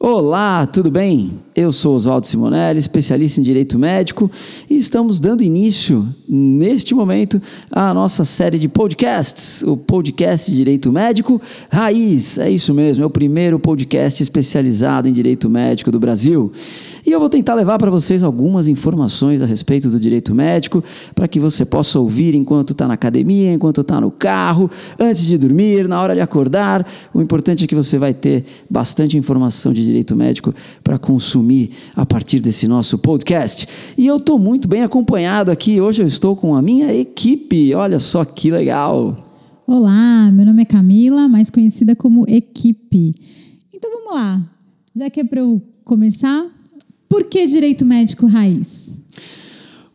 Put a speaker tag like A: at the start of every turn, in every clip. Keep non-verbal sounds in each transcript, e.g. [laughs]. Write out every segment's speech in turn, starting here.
A: Olá, tudo bem? Eu sou Oswaldo Simonelli, especialista em direito médico, e estamos dando início, neste momento, à nossa série de podcasts, o podcast de Direito Médico Raiz. É isso mesmo, é o primeiro podcast especializado em direito médico do Brasil. E eu vou tentar levar para vocês algumas informações a respeito do direito médico, para que você possa ouvir enquanto está na academia, enquanto está no carro, antes de dormir, na hora de acordar. O importante é que você vai ter bastante informação de direito médico para consumir a partir desse nosso podcast. E eu estou muito bem acompanhado aqui. Hoje eu estou com a minha equipe. Olha só que legal.
B: Olá, meu nome é Camila, mais conhecida como Equipe. Então vamos lá. Já que é para eu começar, por que direito médico raiz?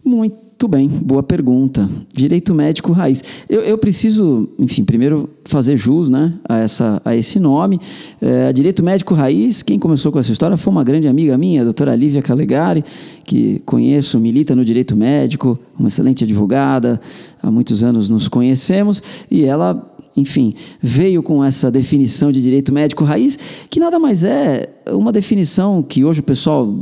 A: Muito bem, boa pergunta. Direito médico raiz. Eu, eu preciso, enfim, primeiro fazer jus né, a, essa, a esse nome. É, direito médico raiz, quem começou com essa história foi uma grande amiga minha, a doutora Lívia Calegari, que conheço, milita no direito médico, uma excelente advogada, há muitos anos nos conhecemos, e ela enfim, veio com essa definição de direito médico raiz, que nada mais é uma definição que hoje o pessoal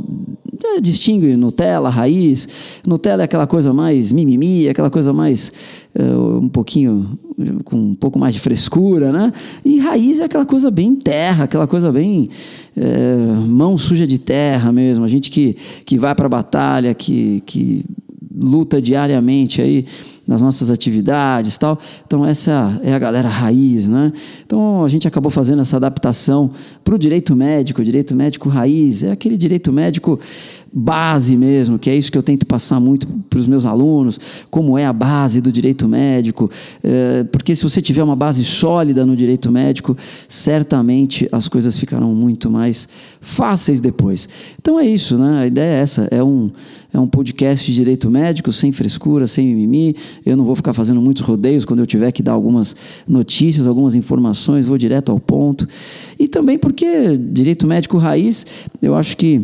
A: é, distingue Nutella, raiz. Nutella é aquela coisa mais mimimi, aquela coisa mais uh, um pouquinho com um pouco mais de frescura, né? E raiz é aquela coisa bem terra, aquela coisa bem mão suja de terra mesmo. A gente que, que vai para a batalha, que, que luta diariamente aí nas nossas atividades tal. Então essa é a galera raiz, né? Então a gente acabou fazendo essa adaptação para o direito médico, o direito médico raiz, é aquele direito médico base mesmo, que é isso que eu tento passar muito para os meus alunos, como é a base do direito médico, é, porque se você tiver uma base sólida no direito médico, certamente as coisas ficarão muito mais fáceis depois. Então é isso, né? A ideia é essa, é um é um podcast de direito médico, sem frescura, sem mimimi. Eu não vou ficar fazendo muitos rodeios quando eu tiver que dar algumas notícias, algumas informações, vou direto ao ponto. E também porque direito médico raiz, eu acho que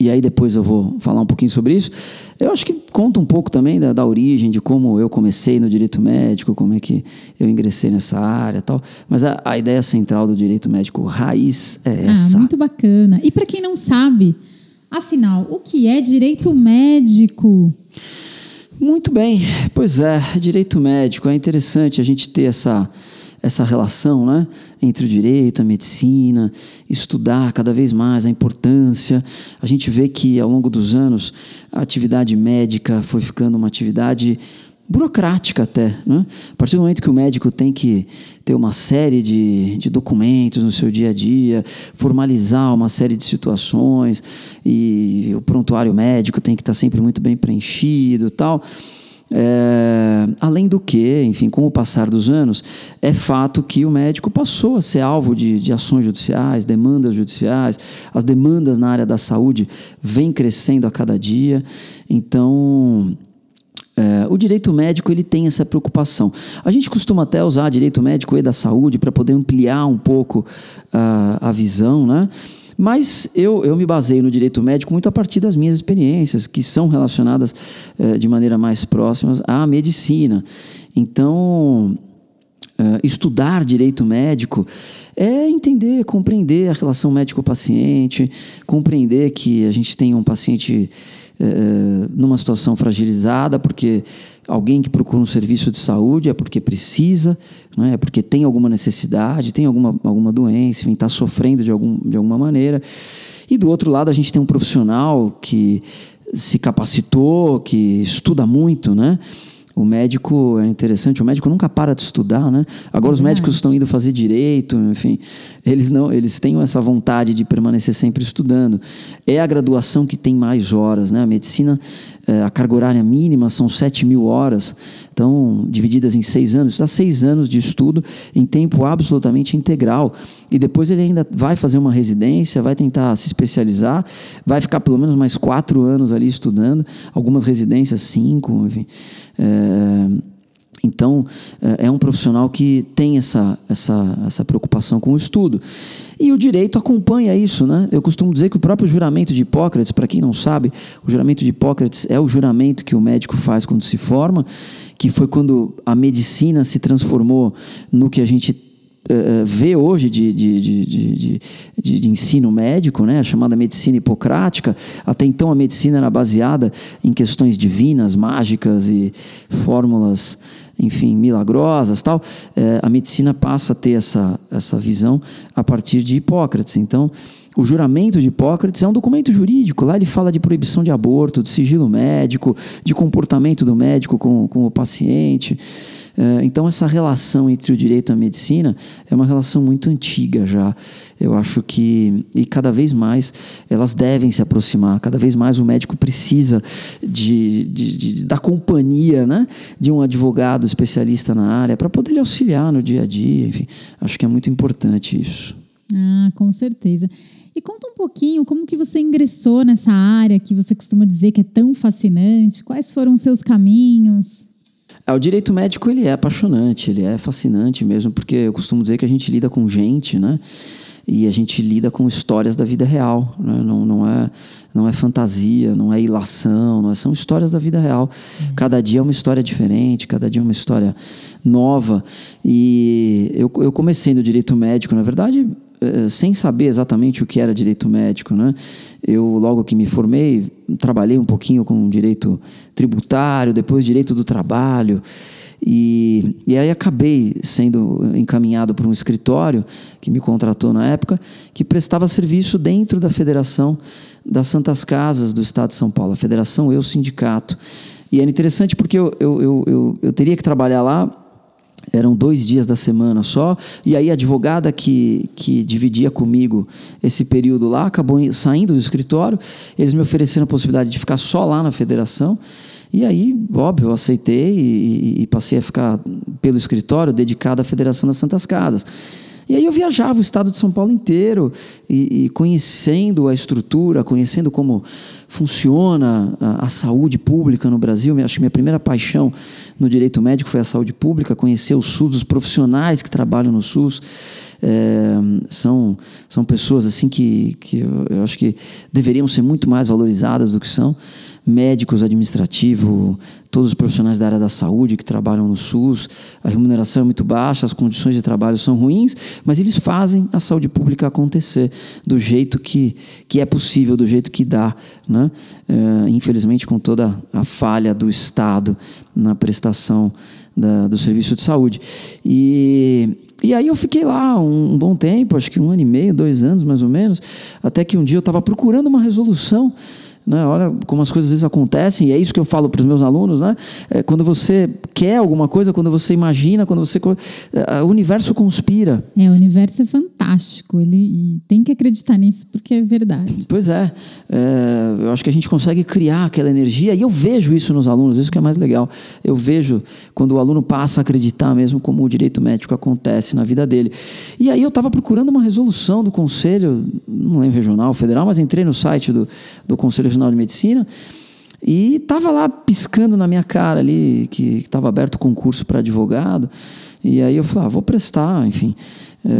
A: e aí depois eu vou falar um pouquinho sobre isso. Eu acho que conta um pouco também da, da, origem, de como eu comecei no direito médico, como é que eu ingressei nessa área tal. Mas a, a ideia central do direito médico raiz é ah, essa.
B: Ah, muito bacana. E para quem não sabe, Afinal, o que é direito médico?
A: Muito bem, pois é, direito médico. É interessante a gente ter essa, essa relação né, entre o direito, a medicina, estudar cada vez mais a importância. A gente vê que ao longo dos anos a atividade médica foi ficando uma atividade burocrática até. Né? A partir do momento que o médico tem que ter uma série de, de documentos no seu dia a dia, formalizar uma série de situações, e o prontuário médico tem que estar sempre muito bem preenchido tal. É, além do que, enfim, com o passar dos anos, é fato que o médico passou a ser alvo de, de ações judiciais, demandas judiciais, as demandas na área da saúde vêm crescendo a cada dia, então é, o direito médico ele tem essa preocupação. A gente costuma até usar direito médico e da saúde para poder ampliar um pouco uh, a visão, né? Mas eu, eu me baseio no direito médico muito a partir das minhas experiências, que são relacionadas uh, de maneira mais próxima à medicina. Então, uh, estudar direito médico é entender, compreender a relação médico-paciente, compreender que a gente tem um paciente eh, numa situação fragilizada, porque alguém que procura um serviço de saúde é porque precisa, é? é porque tem alguma necessidade, tem alguma, alguma doença, está sofrendo de, algum, de alguma maneira. E do outro lado, a gente tem um profissional que se capacitou, que estuda muito, né? O médico é interessante, o médico nunca para de estudar, né? Agora os médicos estão indo fazer direito, enfim, eles não, eles têm essa vontade de permanecer sempre estudando. É a graduação que tem mais horas, né? A medicina é, a carga horária mínima são 7 mil horas, então divididas em seis anos, dá seis anos de estudo em tempo absolutamente integral. E depois ele ainda vai fazer uma residência, vai tentar se especializar, vai ficar pelo menos mais quatro anos ali estudando, algumas residências cinco, enfim. É, então, é, é um profissional que tem essa, essa, essa preocupação com o estudo. E o direito acompanha isso, né? Eu costumo dizer que o próprio juramento de Hipócrates, para quem não sabe, o juramento de Hipócrates é o juramento que o médico faz quando se forma, que foi quando a medicina se transformou no que a gente uh, vê hoje de, de, de, de, de ensino médico, né, a chamada medicina hipocrática, até então a medicina era baseada em questões divinas, mágicas e fórmulas enfim, milagrosas tal, é, a medicina passa a ter essa, essa visão a partir de Hipócrates. Então, o juramento de Hipócrates é um documento jurídico. Lá ele fala de proibição de aborto, de sigilo médico, de comportamento do médico com, com o paciente. É, então, essa relação entre o direito e a medicina é uma relação muito antiga já. Eu acho que, e cada vez mais, elas devem se aproximar. Cada vez mais o médico precisa de, de, de da companhia né, de um advogado especialista na área para poder lhe auxiliar no dia a dia. Enfim, acho que é muito importante isso.
B: Ah, com certeza. E conta um pouquinho como que você ingressou nessa área que você costuma dizer que é tão fascinante. Quais foram os seus caminhos?
A: É, o direito médico ele é apaixonante, ele é fascinante mesmo, porque eu costumo dizer que a gente lida com gente, né? E a gente lida com histórias da vida real, né? não, não, é, não é fantasia, não é ilação, não é, são histórias da vida real. Cada dia é uma história diferente, cada dia é uma história nova. E eu, eu comecei no direito médico, na verdade, sem saber exatamente o que era direito médico, né? Eu logo que me formei trabalhei um pouquinho com direito tributário, depois direito do trabalho e, e aí acabei sendo encaminhado para um escritório que me contratou na época que prestava serviço dentro da Federação das Santas Casas do Estado de São Paulo, a Federação Eu Sindicato. E era interessante porque eu, eu, eu, eu, eu teria que trabalhar lá eram dois dias da semana só, e aí a advogada que, que dividia comigo esse período lá acabou saindo do escritório, eles me ofereceram a possibilidade de ficar só lá na federação, e aí, óbvio, eu aceitei e, e passei a ficar pelo escritório dedicado à Federação das Santas Casas. E aí eu viajava o estado de São Paulo inteiro e, e conhecendo a estrutura, conhecendo como funciona a, a, saúde pública no Brasil. Acho que minha primeira paixão no direito médico foi a saúde pública, conhecer o SUS, os profissionais que trabalham no SUS. É, são, são pessoas assim que, que eu, acho que deveriam ser muito mais valorizadas do que são médicos, administrativo, todos os profissionais da área da saúde que trabalham no SUS. A remuneração é muito baixa, as condições de trabalho são ruins, mas eles fazem a saúde pública acontecer do jeito que, que é possível, do jeito que dá. Né? É, infelizmente, com toda a falha do Estado na prestação da, do serviço de saúde. E. E aí eu fiquei lá um, bom tempo, acho que um ano e meio, dois anos mais ou menos, até que um dia eu estava procurando uma resolução né? Olha como as coisas às vezes acontecem, e é isso que eu falo para os meus alunos. Né? É quando você quer alguma coisa, quando você imagina, quando você. É, o universo conspira.
B: É, o universo é fantástico. Ele tem que acreditar nisso porque é verdade.
A: Pois é. é. Eu acho que a gente consegue criar aquela energia, e eu vejo isso nos alunos, isso que é mais legal. Eu vejo quando o aluno passa a acreditar mesmo como o direito médico acontece na vida dele. E aí eu estava procurando uma resolução do Conselho, não lembro regional, federal, mas entrei no site do, do Conselho Regional de Medicina. E estava lá piscando na minha cara ali, que estava aberto o concurso para advogado. E aí eu falei, ah, vou prestar, enfim. É,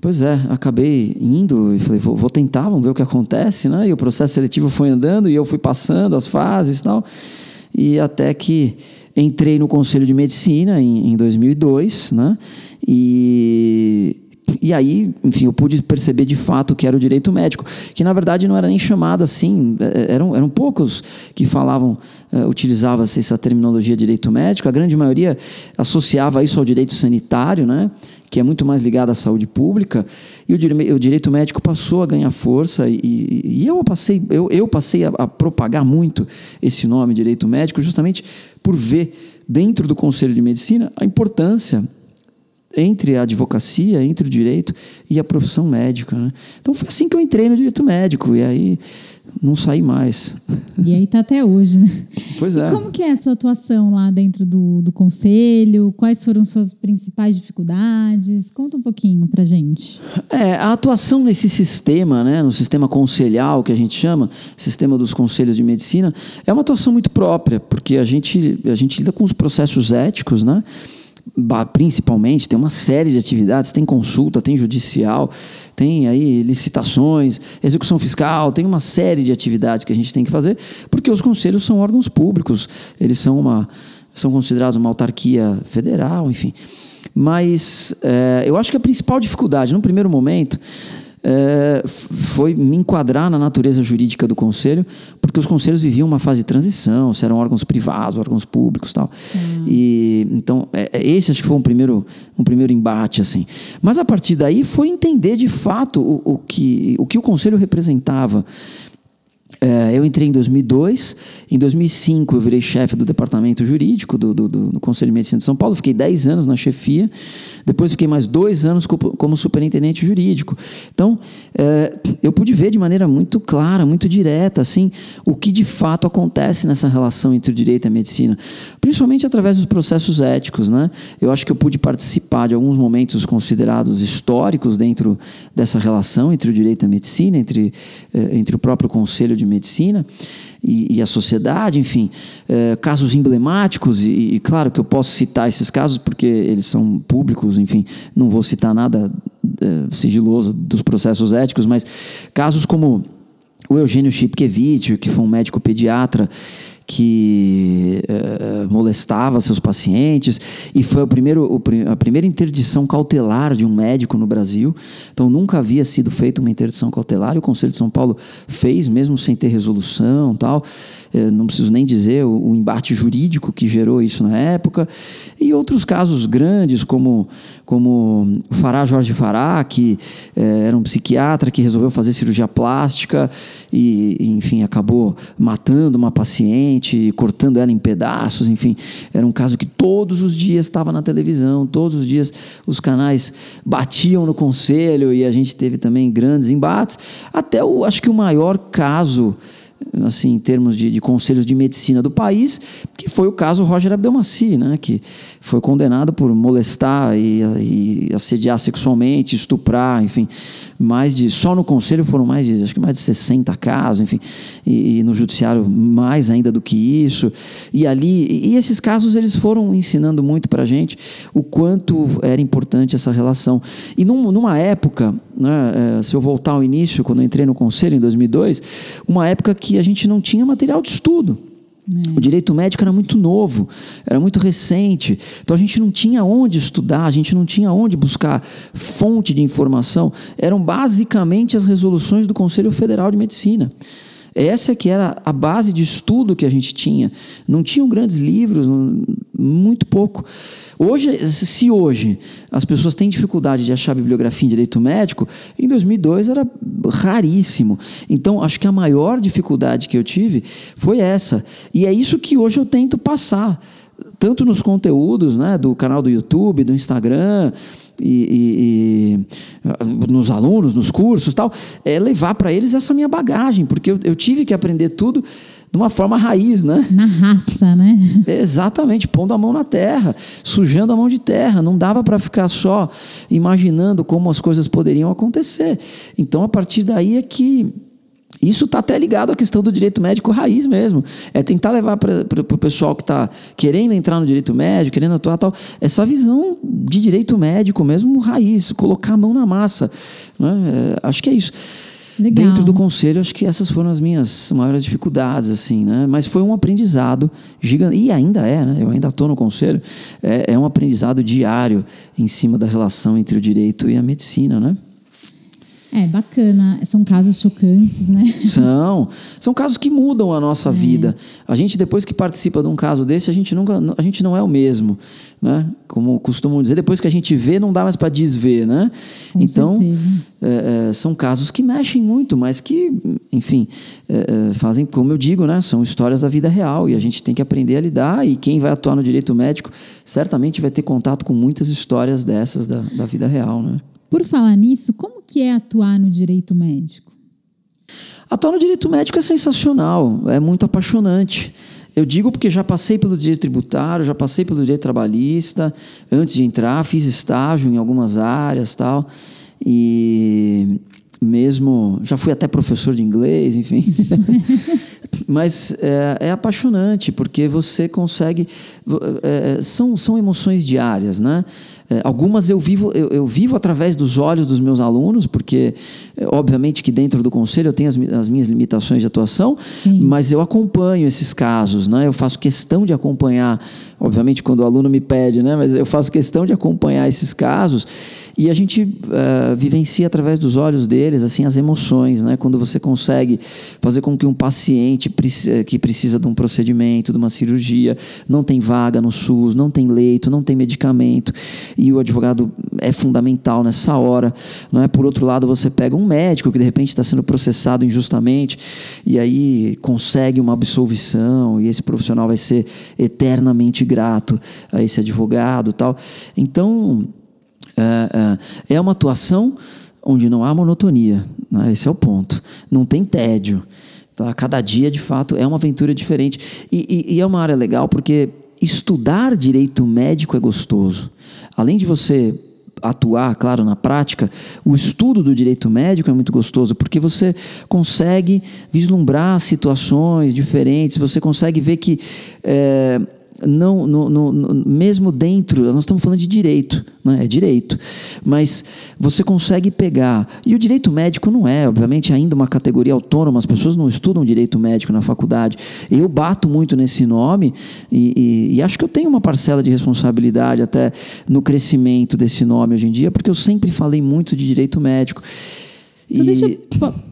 A: pois é, acabei indo e falei, vou, vou, tentar, vamos ver o que acontece, né? E o processo seletivo foi andando e eu fui passando as fases e tal. E até que entrei no Conselho de Medicina em, em 2002, né? E e aí, enfim, eu pude perceber de fato que era o direito médico, que na verdade não era nem chamado assim, é, é, eram, eram poucos que falavam, uh, utilizava essa terminologia direito médico, a grande maioria associava isso ao direito sanitário, né? que é muito mais ligado à saúde pública, e o, direito médico passou a ganhar força, e, e eu passei, eu, eu passei a, a, propagar muito esse nome, direito médico, justamente por ver dentro do Conselho de Medicina a importância entre a advocacia, entre o direito e a profissão médica. Né? Então foi assim que eu entrei no direito médico e aí não saí mais.
B: E aí está até hoje, né?
A: Pois é.
B: E como que é a sua atuação lá dentro do, do conselho? Quais foram suas principais dificuldades? Conta um pouquinho para gente.
A: É, a atuação nesse sistema, né, no sistema conselhal que a gente chama, sistema dos conselhos de medicina, é uma atuação muito própria, porque a gente, a gente lida com os processos éticos, né? Principalmente, tem uma série de atividades, tem consulta, tem judicial, tem aí licitações, execução fiscal, tem uma série de atividades que a gente tem que fazer, porque os conselhos são órgãos públicos, eles são uma são considerados uma autarquia federal, enfim. Mas é, eu acho que a principal dificuldade, no primeiro momento, é, foi me enquadrar na natureza jurídica do conselho, porque os conselhos viviam uma fase de transição, se eram órgãos privados, órgãos públicos, tal. Hum. E então é, é, esse acho que foi um primeiro um primeiro embate assim. Mas a partir daí foi entender de fato o, o que o que o conselho representava. É, eu entrei em 2002. Em 2005, eu virei chefe do departamento jurídico do, do, do, Conselho de Medicina de São Paulo. Fiquei 10 anos na chefia. Depois, fiquei mais dois anos como, como superintendente jurídico. Então, é, eu pude ver de maneira muito clara, muito direta, assim, o que de fato acontece nessa relação entre o direito e a medicina. Principalmente através dos processos éticos. Né? Eu acho que eu pude participar de alguns momentos considerados históricos dentro dessa relação entre o direito e a medicina, entre, é, entre o próprio Conselho de medicina e, e a sociedade, enfim, é, casos emblemáticos, e, e, claro que eu posso citar esses casos porque eles são públicos, enfim, não vou citar nada é, sigiloso dos processos éticos, mas casos como o Eugênio Chipkevich, que foi um médico pediatra que uh, molestava seus pacientes e foi o primeiro, o, a primeira interdição cautelar de um médico no Brasil. Então nunca havia sido feita uma interdição cautelar e o Conselho de São Paulo fez, mesmo sem ter resolução tal. Uh, não preciso nem dizer o, o, embate jurídico que gerou isso na época. E outros casos grandes, como, como o Fará Jorge Fará, que uh, era um psiquiatra que resolveu fazer cirurgia plástica e, enfim, acabou matando uma paciente cortando ela em pedaços, enfim. Era um caso que todos os dias estava na televisão, todos os dias os canais batiam no conselho e a gente teve também grandes embates. Até o, acho que o maior caso assim, em termos de, de, conselhos de medicina do país, que foi o caso Roger Abdelmaci, né, que foi condenado por molestar e, e, assediar sexualmente, estuprar, enfim, mais de só no conselho foram mais de acho que mais de 60 casos, enfim, e, e no judiciário mais ainda do que isso. E ali e esses casos eles foram ensinando muito para gente o quanto era importante essa relação. E num, numa época, né, é, se eu voltar ao início, quando eu entrei no conselho em 2002, uma época que a gente não tinha material de estudo. É. O direito médico era muito novo, era muito recente, então a gente não tinha onde estudar, a gente não tinha onde buscar fonte de informação. Eram basicamente as resoluções do Conselho Federal de Medicina. Essa que era a base de estudo que a gente tinha. Não tinham grandes livros, muito pouco. Hoje, se hoje as pessoas têm dificuldade de achar bibliografia em direito médico, em 2002 era raríssimo. Então, acho que a maior dificuldade que eu tive foi essa. E é isso que hoje eu tento passar tanto nos conteúdos né, do canal do YouTube, do Instagram, e, e, e, nos alunos, nos cursos tal, é levar para eles essa minha bagagem, porque eu, eu, tive que aprender tudo de uma forma raiz, né?
B: Na raça, né?
A: Exatamente, pondo a mão na terra, sujando a mão de terra. Não dava para ficar só imaginando como as coisas poderiam acontecer. Então, a partir daí é que isso está até ligado à questão do direito médico raiz mesmo. É tentar levar para o pessoal que está querendo entrar no direito médico, querendo atuar tal, essa visão de direito médico mesmo raiz, colocar a mão na massa. Né? É, acho que é isso. Legal. Dentro do conselho, acho que essas foram as minhas maiores dificuldades, assim, né? Mas foi um aprendizado gigante, e ainda é, né? Eu ainda estou no conselho, é, é um aprendizado diário em cima da relação entre o direito e a medicina, né?
B: É, bacana. São casos chocantes, né? [laughs]
A: São. São casos que mudam a nossa é. vida. A gente, depois que participa de um caso desse, a gente, nunca, a gente não é o mesmo. Né? Como costumam dizer, depois que a gente vê, não dá mais para desver. Né?
B: Com
A: então, é, é, são casos que mexem muito, mas que, enfim, é, é, fazem, como eu digo, né? são histórias da vida real e a gente tem que aprender a lidar. E quem vai atuar no direito médico certamente vai ter contato com muitas histórias dessas da, da vida real. Né?
B: Por falar nisso, como que é atuar no direito médico?
A: Atuar no direito médico é sensacional, é muito apaixonante. Eu digo porque já passei pelo direito tributário, já passei pelo direito trabalhista, antes de entrar, fiz estágio em algumas áreas, tal. E mesmo já fui até professor de inglês, enfim. [laughs] Mas é, é apaixonante, porque você consegue. É, são, são emoções diárias, né? É, algumas eu vivo, eu, eu, vivo através dos olhos dos meus alunos, porque, é, obviamente, que dentro do conselho eu tenho as, as minhas limitações de atuação, Sim. mas eu acompanho esses casos, né? eu faço questão de acompanhar, obviamente, quando o aluno me pede, né? mas eu faço questão de acompanhar esses casos e a gente uh, vivencia através dos olhos deles assim as emoções, né? quando você consegue fazer com que um paciente que precisa de um procedimento, de uma cirurgia, não tem vaga no SUS, não tem leito, não tem medicamento e o advogado é fundamental nessa hora. Não é? Por outro lado, você pega um médico que de repente está sendo processado injustamente e aí consegue uma absolvição e esse profissional vai ser eternamente grato a esse advogado tal. Então, é, é, é uma atuação onde não há monotonia. Né? Esse é o ponto. Não tem tédio. Tá? Cada dia, de fato, é uma aventura diferente. E, e, e é uma área legal porque estudar direito médico é gostoso além de você atuar, claro, na prática, o estudo do direito médico é muito gostoso, porque você consegue vislumbrar situações diferentes, você consegue ver que. É, não, no, no, no, mesmo dentro, nós estamos falando de direito, né? é direito, mas você consegue pegar, e o direito médico não é, obviamente, ainda uma categoria autônoma, as pessoas não estudam direito médico na faculdade, eu bato muito nesse nome e, e, e acho que eu tenho uma parcela de responsabilidade até no crescimento desse nome hoje em dia, porque eu sempre falei muito de direito médico.
B: Então, deixa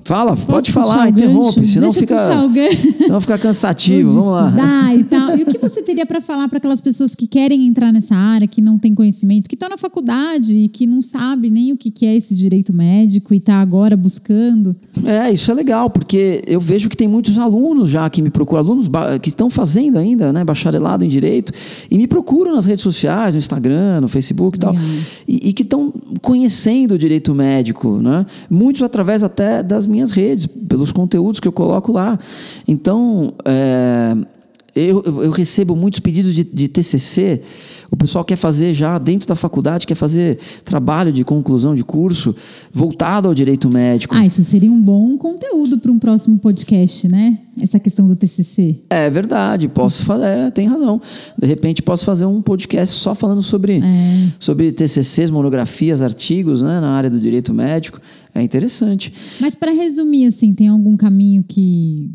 A: Fala, pode falar, interrompe, senão fica, [laughs] senão fica cansativo. Vamos
B: lá. E, [laughs] tal. e o que você teria para falar para aquelas pessoas que querem entrar nessa área, que não têm conhecimento, que estão na faculdade e que não sabem nem o que é esse direito médico e está agora buscando?
A: É, isso é legal, porque eu vejo que tem muitos alunos já que me procuram, alunos que estão fazendo ainda, né, bacharelado em direito, e me procuram nas redes sociais, no Instagram, no Facebook e tal, e, e que estão conhecendo o direito médico, né? Muitos através até das minhas redes, pelos conteúdos que eu coloco lá. Então, é, eu, eu, recebo muitos pedidos de, de TCC. O pessoal quer fazer já dentro da faculdade, quer fazer trabalho de conclusão de curso voltado ao direito médico.
B: Ah, isso seria um bom conteúdo para um próximo podcast, né? Essa questão do TCC.
A: É verdade, posso fazer, é, tem razão. De repente posso fazer um podcast só falando sobre, é. sobre TCCs, monografias, artigos, né, na área do direito médico. É interessante.
B: Mas para resumir, assim, tem algum caminho que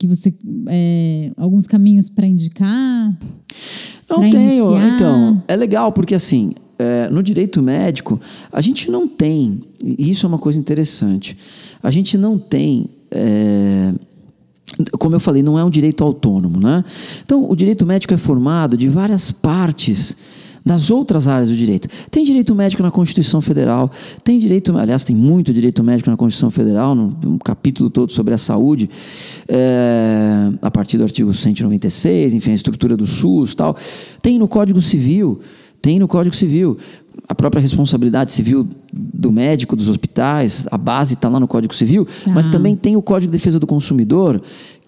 B: que você é, alguns caminhos para indicar?
A: Não tenho. Iniciar? Então, é legal porque assim, é, no direito médico, a gente não tem, e isso é uma coisa interessante, a gente não tem. É, como eu falei, não é um direito autônomo, né? Então, o direito médico é formado de várias partes das outras áreas do direito. Tem direito médico na Constituição Federal, tem direito, aliás, tem muito direito médico na Constituição Federal, um capítulo todo sobre a saúde, é, a partir do artigo 196, enfim, a estrutura do SUS tal. Tem no Código Civil, tem no Código Civil a própria responsabilidade civil do médico, dos hospitais, a base está lá no Código Civil, ah. mas também tem o Código de Defesa do Consumidor,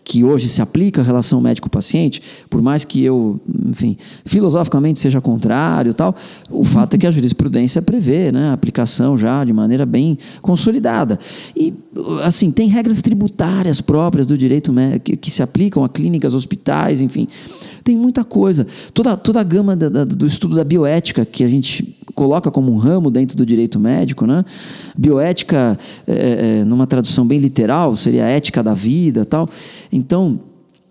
A: que hoje se aplica à relação médico-paciente, por mais que eu, enfim, filosoficamente seja contrário tal, o fato é que a jurisprudência prevê né, a aplicação já de maneira bem consolidada. E, assim, tem regras tributárias próprias do direito que, que se aplicam a clínicas, hospitais, enfim. Tem muita coisa. Toda, toda a gama da, da, do estudo da bioética que a gente coloca como um ramo dentro do direito médico, né? Bioética, é, é, numa tradução bem literal, seria a ética da vida, tal. Então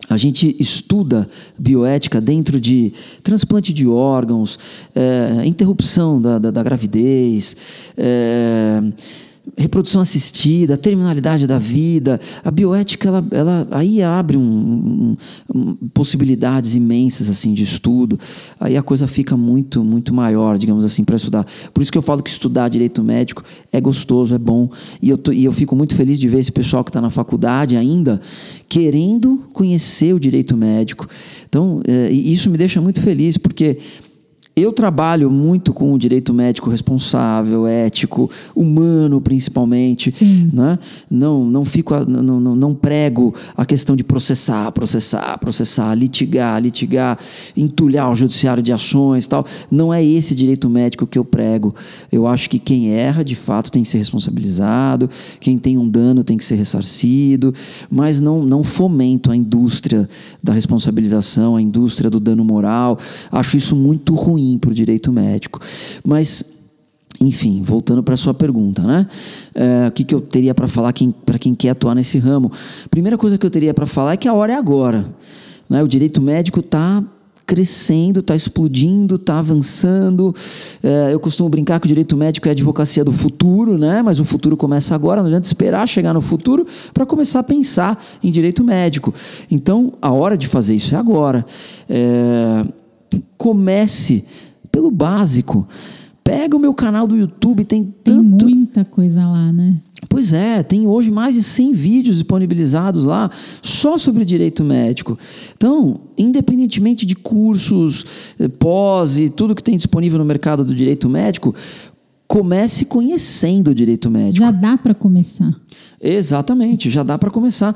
A: a gente estuda bioética dentro de transplante de órgãos, é, interrupção da, da, da gravidez. É, reprodução assistida, a terminalidade da vida, a bioética, ela, ela aí abre um, um, possibilidades imensas assim de estudo. Aí a coisa fica muito, muito maior, digamos assim, para estudar. Por isso que eu falo que estudar direito médico é gostoso, é bom. E eu, tô, e eu fico muito feliz de ver esse pessoal que está na faculdade ainda querendo conhecer o direito médico. Então, é, isso me deixa muito feliz, porque eu trabalho muito com o direito médico responsável, ético, humano principalmente. Né? Não, não, fico, não, não, não prego a questão de processar, processar, processar, litigar, litigar, entulhar o judiciário de ações tal. Não é esse direito médico que eu prego. Eu acho que quem erra, de fato, tem que ser responsabilizado, quem tem um dano tem que ser ressarcido, mas não, não fomento a indústria da responsabilização, a indústria do dano moral. Acho isso muito ruim ruim para o direito médico. Mas enfim, voltando para a sua pergunta, né? É, o que, que eu teria para falar para quem quer atuar nesse ramo? Primeira coisa que eu teria para falar é que a hora é agora. Né? O direito médico está crescendo, está explodindo, está avançando. É, eu costumo brincar que o direito médico é a advocacia do futuro, né? mas o futuro começa agora, não adianta esperar chegar no futuro para começar a pensar em direito médico. Então, a hora de fazer isso é agora. É, comece pelo básico. Pega o meu canal do YouTube, tem tanto.
B: Tem muita coisa lá, né?
A: Pois é, tem hoje mais de 100 vídeos disponibilizados lá só sobre direito médico. Então, independentemente de cursos, eh, pós e tudo que tem disponível no mercado do direito médico, comece conhecendo o direito médico.
B: Já dá para começar.
A: Exatamente, já dá para começar.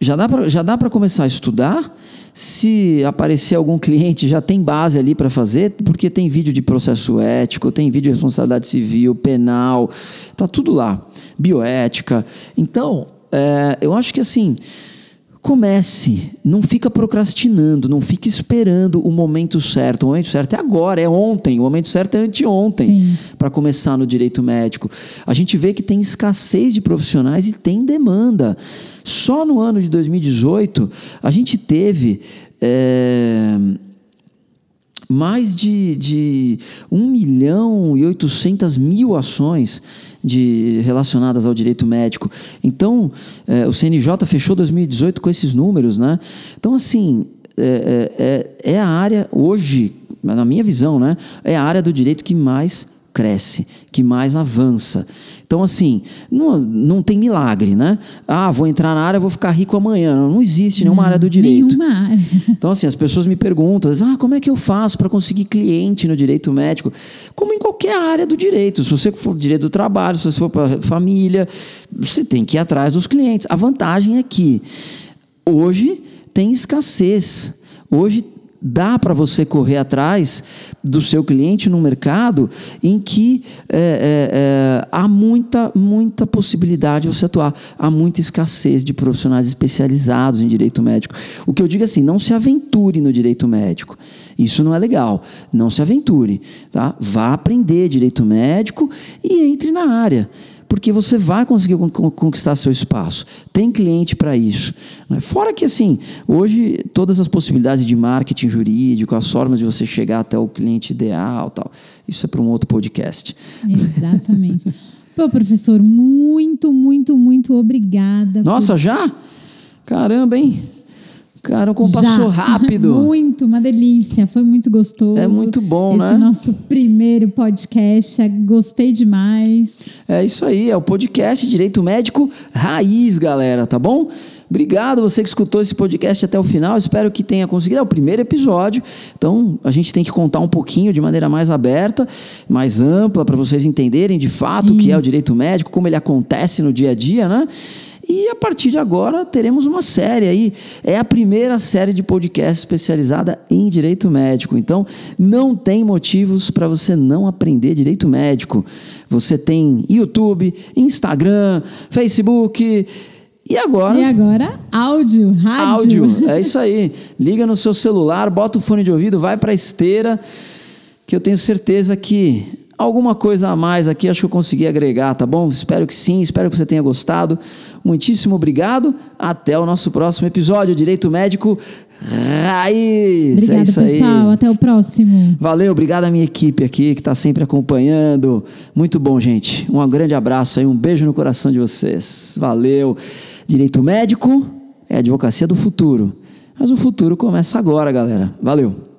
A: Já dá para já dá para começar a estudar se aparecer algum cliente, já tem base ali para fazer, porque tem vídeo de processo ético, tem vídeo de responsabilidade civil, penal, tá tudo lá. Bioética. Então, é, eu acho que assim. Comece, não fica procrastinando, não fique esperando o momento certo. O momento certo é agora, é ontem. O momento certo é anteontem para começar no direito médico. A gente vê que tem escassez de profissionais e tem demanda. Só no ano de 2018, a gente teve. É, mais de, de 1 milhão e 800 mil ações de, relacionadas ao direito médico. Então, é, o CNJ fechou 2018 com esses números, né? Então, assim, é, é, é a área hoje, na minha visão, né? É a área do direito que mais cresce, que mais avança. Então, assim, não, não tem milagre, né? Ah, vou entrar na área, vou ficar rico amanhã. Não, não existe nenhuma não, área do direito.
B: Nenhuma área. [laughs]
A: Então, assim, as pessoas me perguntam, ah, como é que eu faço para conseguir cliente no direito médico? Como em qualquer área do direito. Se você for direito do trabalho, se você for para família, você tem que ir atrás dos clientes. A vantagem é que hoje tem escassez. Hoje dá para você correr atrás do seu cliente no mercado em que é, é, é, há muita, muita possibilidade de você atuar. Há muita escassez de profissionais especializados em direito médico. O que eu digo é assim, não se aventure no direito médico. Isso não é legal. Não se aventure. Tá? Vá aprender direito médico e entre na área porque você vai conseguir conquistar seu espaço. Tem cliente para isso. Né? Fora que, assim, hoje todas as possibilidades de marketing jurídico, as formas de você chegar até o cliente ideal, tal, isso é para um outro podcast.
B: Exatamente. Pô, professor, muito, muito, muito obrigada.
A: Nossa, por... já? Caramba, hein? Cara, como Já. passou rápido. [laughs]
B: muito, uma delícia. Foi muito gostoso.
A: É muito bom,
B: Esse
A: né?
B: Esse nosso primeiro podcast. É, gostei demais.
A: É isso aí, é o podcast Direito Médico Raiz, galera, tá bom? Obrigado você que escutou esse podcast até o final. Espero que tenha conseguido. É o primeiro episódio, então a gente tem que contar um pouquinho de maneira mais aberta, mais ampla, para vocês entenderem de fato Isso. o que é o direito médico, como ele acontece no dia a dia, né? E a partir de agora teremos uma série aí. É a primeira série de podcast especializada em direito médico. Então, não tem motivos para você não aprender direito médico. Você tem YouTube, Instagram, Facebook. E agora?
B: E agora, áudio, rádio.
A: Áudio, [laughs] é isso aí. Liga no seu celular, bota o fone de ouvido, vai para a esteira, que eu tenho certeza que alguma coisa a mais aqui, acho que eu consegui agregar, tá bom? Espero que sim, espero que você tenha gostado. Muitíssimo obrigado. Até o nosso próximo episódio. Direito Médico Raiz.
B: Obrigada, é isso pessoal. Aí. Até o próximo.
A: Valeu, obrigado à minha equipe aqui que está sempre acompanhando. Muito bom, gente. Um grande abraço aí, um beijo no coração de vocês. Valeu. Direito Médico é a advocacia do futuro. Mas o futuro começa agora, galera. Valeu.